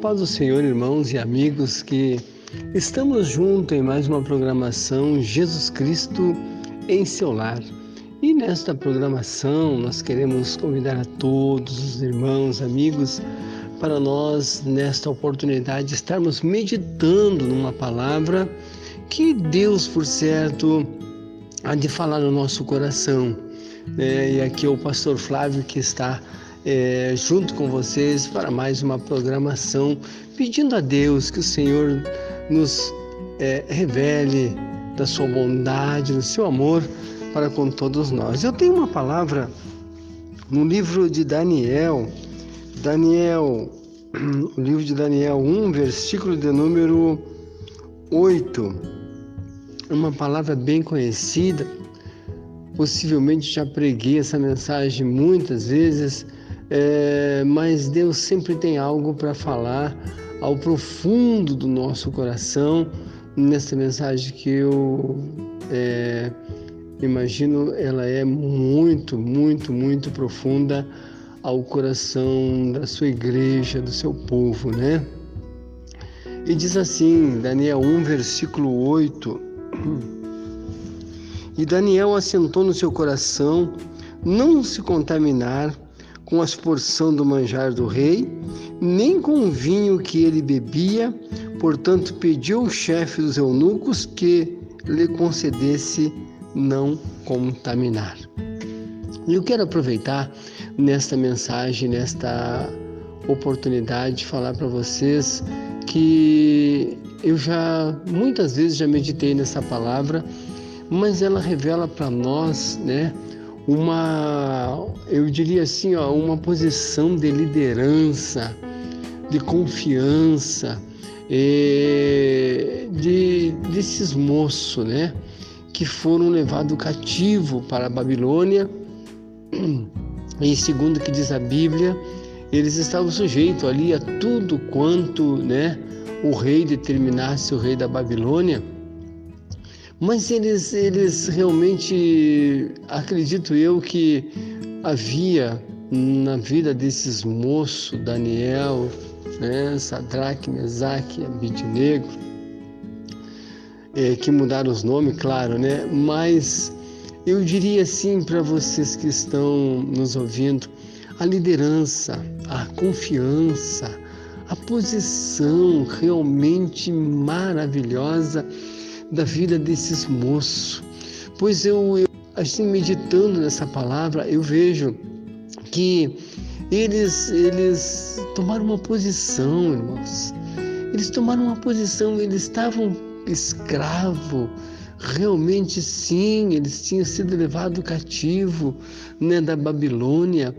paz do Senhor, irmãos e amigos, que estamos juntos em mais uma programação Jesus Cristo em seu lar. E nesta programação nós queremos convidar a todos os irmãos, amigos, para nós, nesta oportunidade, estarmos meditando numa palavra que Deus, por certo, há de falar no nosso coração. É, e aqui é o pastor Flávio que está é, junto com vocês para mais uma programação, pedindo a Deus que o Senhor nos é, revele da sua bondade, do seu amor para com todos nós. Eu tenho uma palavra no livro de Daniel, Daniel, o livro de Daniel 1, versículo de número 8. Uma palavra bem conhecida. Possivelmente já preguei essa mensagem muitas vezes é, mas Deus sempre tem algo para falar ao profundo do nosso coração nessa mensagem que eu é, imagino ela é muito, muito, muito profunda ao coração da sua igreja, do seu povo, né? E diz assim, Daniel 1, versículo 8: E Daniel assentou no seu coração não se contaminar com as porção do manjar do rei, nem com o vinho que ele bebia, portanto pediu ao chefe dos eunucos que lhe concedesse não contaminar. Eu quero aproveitar nesta mensagem, nesta oportunidade de falar para vocês que eu já muitas vezes já meditei nessa palavra, mas ela revela para nós, né, uma, eu diria assim, ó, uma posição de liderança, de confiança, de, desses moços, né, que foram levados cativo para a Babilônia. E segundo que diz a Bíblia, eles estavam sujeitos ali a tudo quanto, né, o rei determinasse, o rei da Babilônia. Mas eles, eles realmente, acredito eu, que havia na vida desses moços, Daniel, né, Sadraque, Mesaque, Abidnego, é, que mudaram os nomes, claro, né? Mas eu diria assim para vocês que estão nos ouvindo, a liderança, a confiança, a posição realmente maravilhosa da vida desses moços. Pois eu, eu assim, meditando nessa palavra, eu vejo que eles, eles tomaram uma posição, irmãos. Eles tomaram uma posição, eles estavam escravo, realmente sim, eles tinham sido levados cativo né, da Babilônia,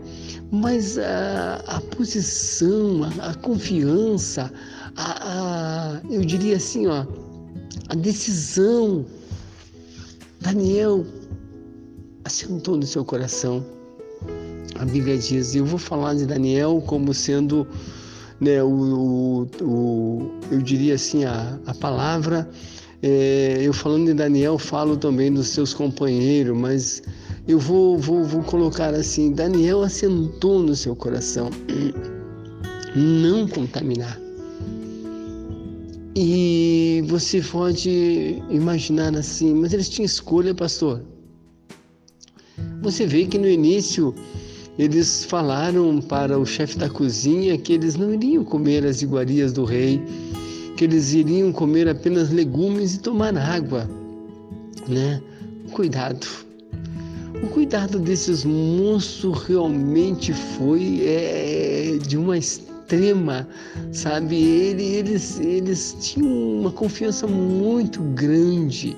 mas a, a posição, a, a confiança, a, a, eu diria assim, ó, a decisão. Daniel assentou no seu coração. A Bíblia diz, eu vou falar de Daniel como sendo, né, o, o, o eu diria assim, a, a palavra, é, eu falando de Daniel, falo também dos seus companheiros, mas eu vou, vou, vou colocar assim: Daniel assentou no seu coração, não contaminar. E você pode imaginar assim, mas eles tinham escolha, pastor. Você vê que no início eles falaram para o chefe da cozinha que eles não iriam comer as iguarias do rei, que eles iriam comer apenas legumes e tomar água, né? Cuidado. O cuidado desses moços realmente foi é, de uma extrema, sabe? Eles, eles tinham uma confiança muito grande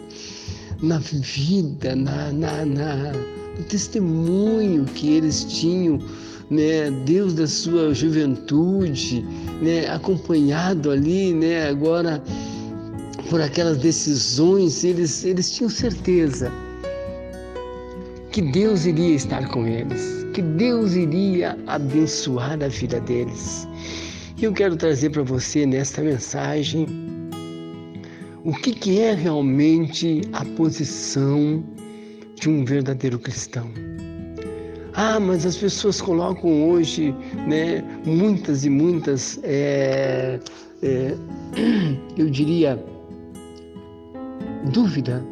na vida, na, na, na, no testemunho que eles tinham, né? Deus da sua juventude, né? Acompanhado ali, né? Agora por aquelas decisões, eles, eles tinham certeza que Deus iria estar com eles, que Deus iria abençoar a vida deles. E eu quero trazer para você nesta mensagem o que, que é realmente a posição de um verdadeiro cristão. Ah, mas as pessoas colocam hoje, né, muitas e muitas, é, é, eu diria, dúvida.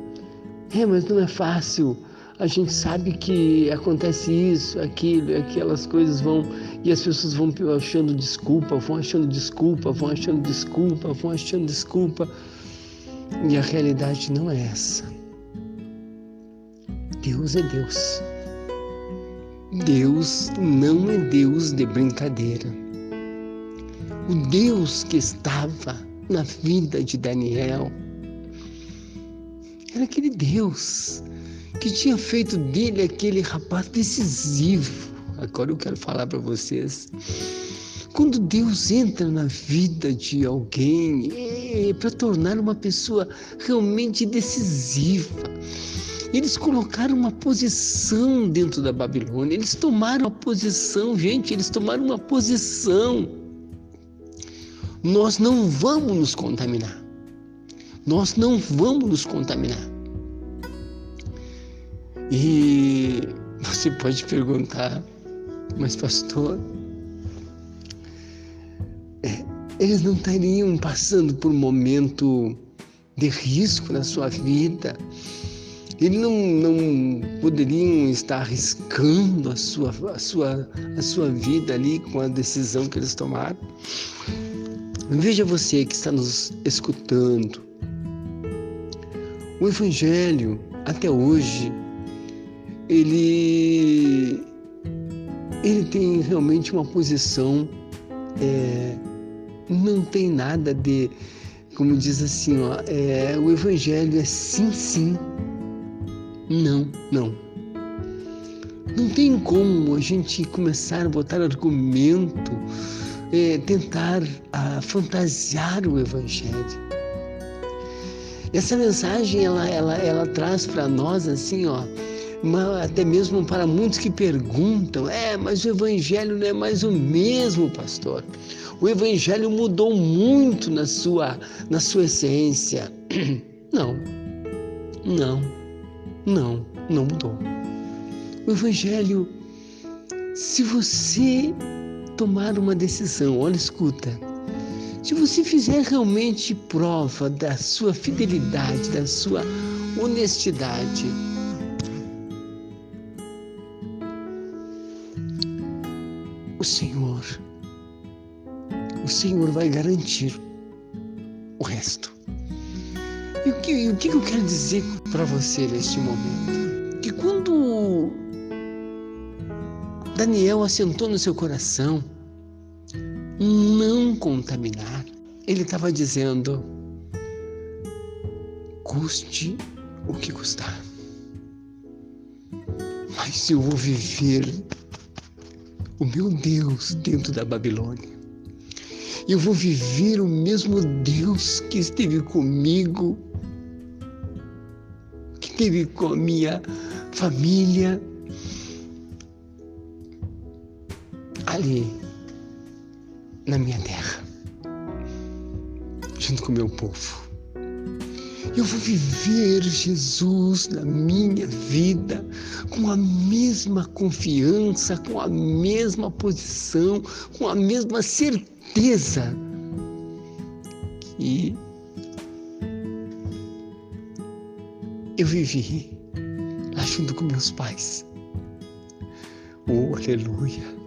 É, mas não é fácil. A gente sabe que acontece isso, aquilo, aquelas coisas vão e as pessoas vão achando desculpa, vão achando desculpa, vão achando desculpa, vão achando desculpa. E a realidade não é essa. Deus é Deus. Deus não é Deus de brincadeira. O Deus que estava na vida de Daniel era aquele Deus que tinha feito dele aquele rapaz decisivo. Agora eu quero falar para vocês. Quando Deus entra na vida de alguém, é para tornar uma pessoa realmente decisiva eles colocaram uma posição dentro da Babilônia, eles tomaram uma posição, gente, eles tomaram uma posição. Nós não vamos nos contaminar. Nós não vamos nos contaminar. E você pode perguntar, mas pastor, é, eles não estariam passando por um momento de risco na sua vida? Eles não, não poderiam estar arriscando a sua, a, sua, a sua vida ali com a decisão que eles tomaram. Veja você que está nos escutando. O Evangelho, até hoje, ele, ele tem realmente uma posição, é, não tem nada de, como diz assim, ó, é, o Evangelho é sim, sim não, não. Não tem como a gente começar a botar argumento, é, tentar a, ah, fantasiar o Evangelho. Essa mensagem ela, ela, ela traz para nós assim, ó, até mesmo para muitos que perguntam, é, mas o Evangelho não é mais o mesmo, pastor. O Evangelho mudou muito na sua, na sua essência. Não, não. Não, não mudou. O Evangelho, se você tomar uma decisão, olha, escuta, se você fizer realmente prova da sua fidelidade, da sua honestidade, o Senhor, o Senhor vai garantir o resto. E o que, o que eu quero dizer para você neste momento? Que quando Daniel assentou no seu coração não contaminar, ele estava dizendo: custe o que custar. Mas eu vou viver o meu Deus dentro da Babilônia. Eu vou viver o mesmo Deus que esteve comigo estive com a minha família ali na minha terra, junto com o meu povo. Eu vou viver Jesus na minha vida com a mesma confiança, com a mesma posição, com a mesma certeza que eu vivi lá junto com meus pais. Oh, aleluia!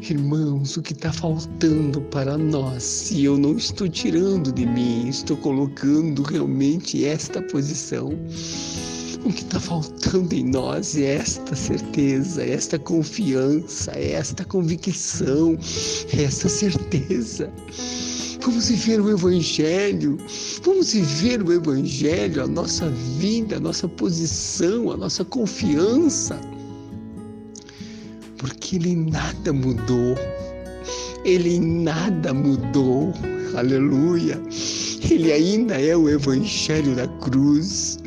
Irmãos, o que está faltando para nós, e eu não estou tirando de mim, estou colocando realmente esta posição. O que está faltando em nós é esta certeza, esta confiança, esta convicção, esta certeza Vamos viver o Evangelho, vamos viver o Evangelho, a nossa vida, a nossa posição, a nossa confiança. Porque Ele nada mudou, Ele nada mudou, aleluia. Ele ainda é o Evangelho da cruz.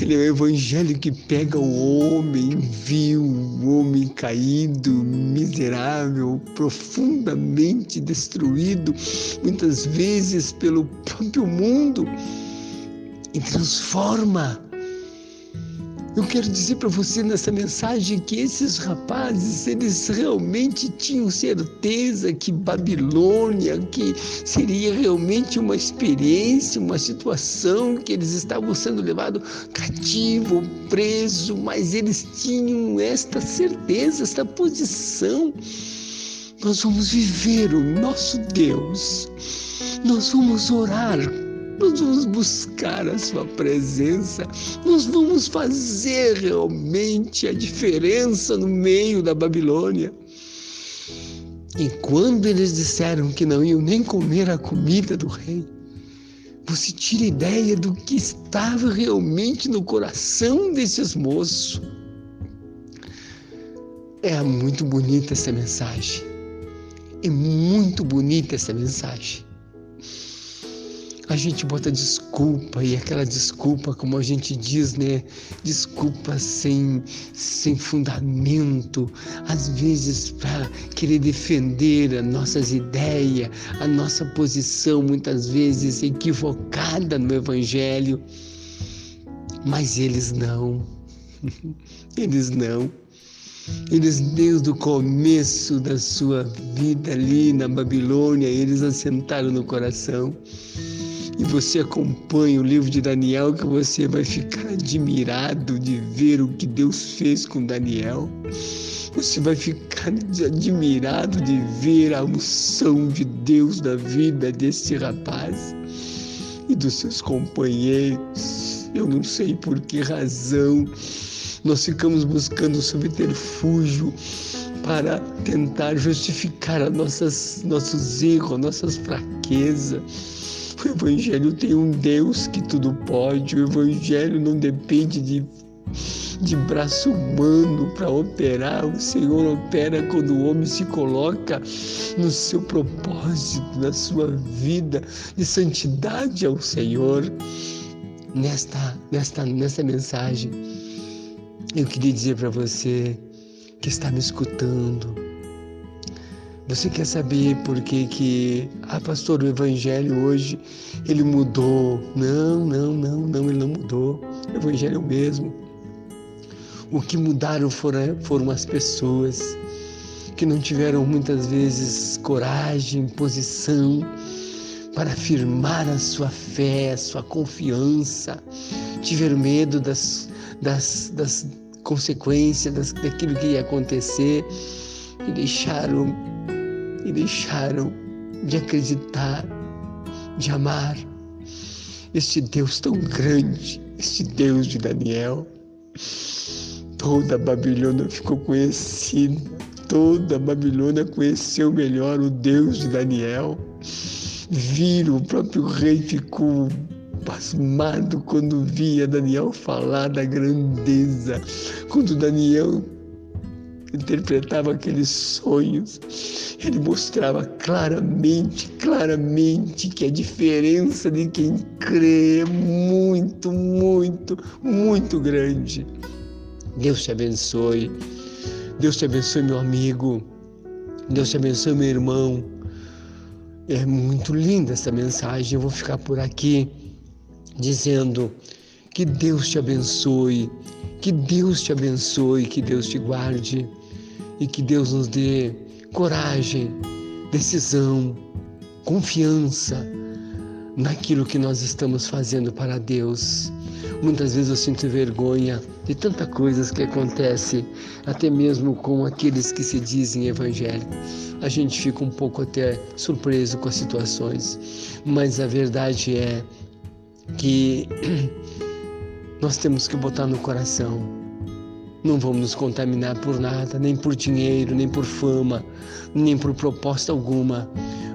Ele é o evangelho que pega o homem vil, o homem caído, miserável, profundamente destruído, muitas vezes pelo próprio mundo, e transforma Eu quero dizer para você nessa mensagem que esses rapazes, eles realmente tinham certeza que Babilônia, que seria realmente uma experiência, uma situação que eles estavam sendo levados cativo, preso, mas eles tinham esta certeza, esta posição. Nós vamos viver o nosso Deus. Nós vamos orar nós vamos buscar a Sua presença, nós vamos fazer realmente a diferença no meio da Babilônia. E quando eles disseram que não iam nem comer a comida do rei, você tira ideia do que estava realmente no coração desses moços. É muito bonita essa mensagem. É muito bonita essa mensagem a gente bota desculpa e aquela desculpa, como a gente diz, né? Desculpa sem, sem fundamento, às vezes para querer defender as nossas ideias, a nossa posição, muitas vezes equivocada no Evangelho. Mas eles não, eles não. Eles, desde o começo da sua vida ali na Babilônia, eles assentaram no coração e você acompanha o livro de Daniel, que você vai ficar admirado de ver o que Deus fez com Daniel. Você vai ficar admirado de ver a unção de Deus na vida desse rapaz e dos seus companheiros. Eu não sei por que razão nós ficamos buscando subterfúgio para tentar justificar nossas, nossos erros, nossas fraquezas o Evangelho tem um Deus que tudo pode, o Evangelho não depende de, de braço humano para operar. O Senhor opera quando o homem se coloca no seu propósito, na sua vida de santidade ao Senhor. Nesta, nesta, nesta mensagem, eu queria dizer para você que está me escutando, você quer saber por que que, ah, pastor, o evangelho hoje ele mudou? Não, não, não, não, ele não mudou. O evangelho é o mesmo. O que mudaram foram, foram as pessoas que não tiveram muitas vezes coragem, posição para afirmar a sua fé, a sua confiança, tiveram medo das, das, das consequências, das, daquilo que ia acontecer e deixaram e deixaram de acreditar, de amar este Deus tão grande, este Deus de Daniel. Toda a Babilônia ficou conhecida, toda a Babilônia conheceu melhor o Deus de Daniel. Viram, o próprio rei ficou pasmado quando via Daniel falar da grandeza, quando Daniel interpretava aqueles sonhos, ele mostrava claramente, claramente que a diferença de quem crê é muito, muito, muito grande. Deus te abençoe. Deus te abençoe, meu amigo. Deus te abençoe, meu irmão. É muito linda essa mensagem. Eu vou ficar por aqui dizendo que Deus te abençoe, que Deus te abençoe, que Deus te guarde e que Deus nos dê coragem, decisão, confiança naquilo que nós estamos fazendo para Deus. Muitas vezes eu sinto vergonha de tanta coisas que acontece, até mesmo com aqueles que se dizem evangélicos. A gente fica um pouco até surpreso com as situações, mas a verdade é que nós temos que botar no coração não vamos nos contaminar por nada, nem por dinheiro, nem por fama, nem por proposta alguma.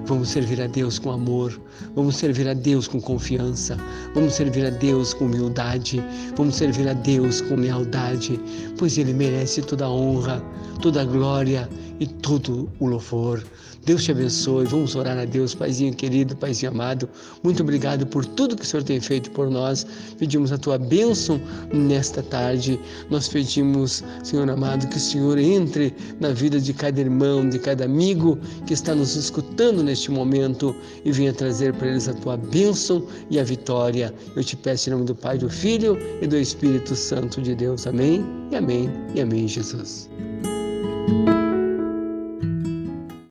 Vamos servir a Deus com amor, vamos servir a Deus com confiança, vamos servir a Deus com humildade, vamos servir a Deus com lealdade, pois Ele merece toda a honra, toda a glória e todo o louvor. Deus te abençoe. Vamos orar a Deus, Paizinho querido, Paizinho amado. Muito obrigado por tudo que o Senhor tem feito por nós. Pedimos a tua bênção nesta tarde. Nós pedimos, Senhor amado, que o Senhor entre na vida de cada irmão, de cada amigo que está nos escutando neste momento e venha trazer para eles a tua bênção e a vitória. Eu te peço em nome do Pai, do Filho e do Espírito Santo de Deus. Amém. E amém. E amém, Jesus.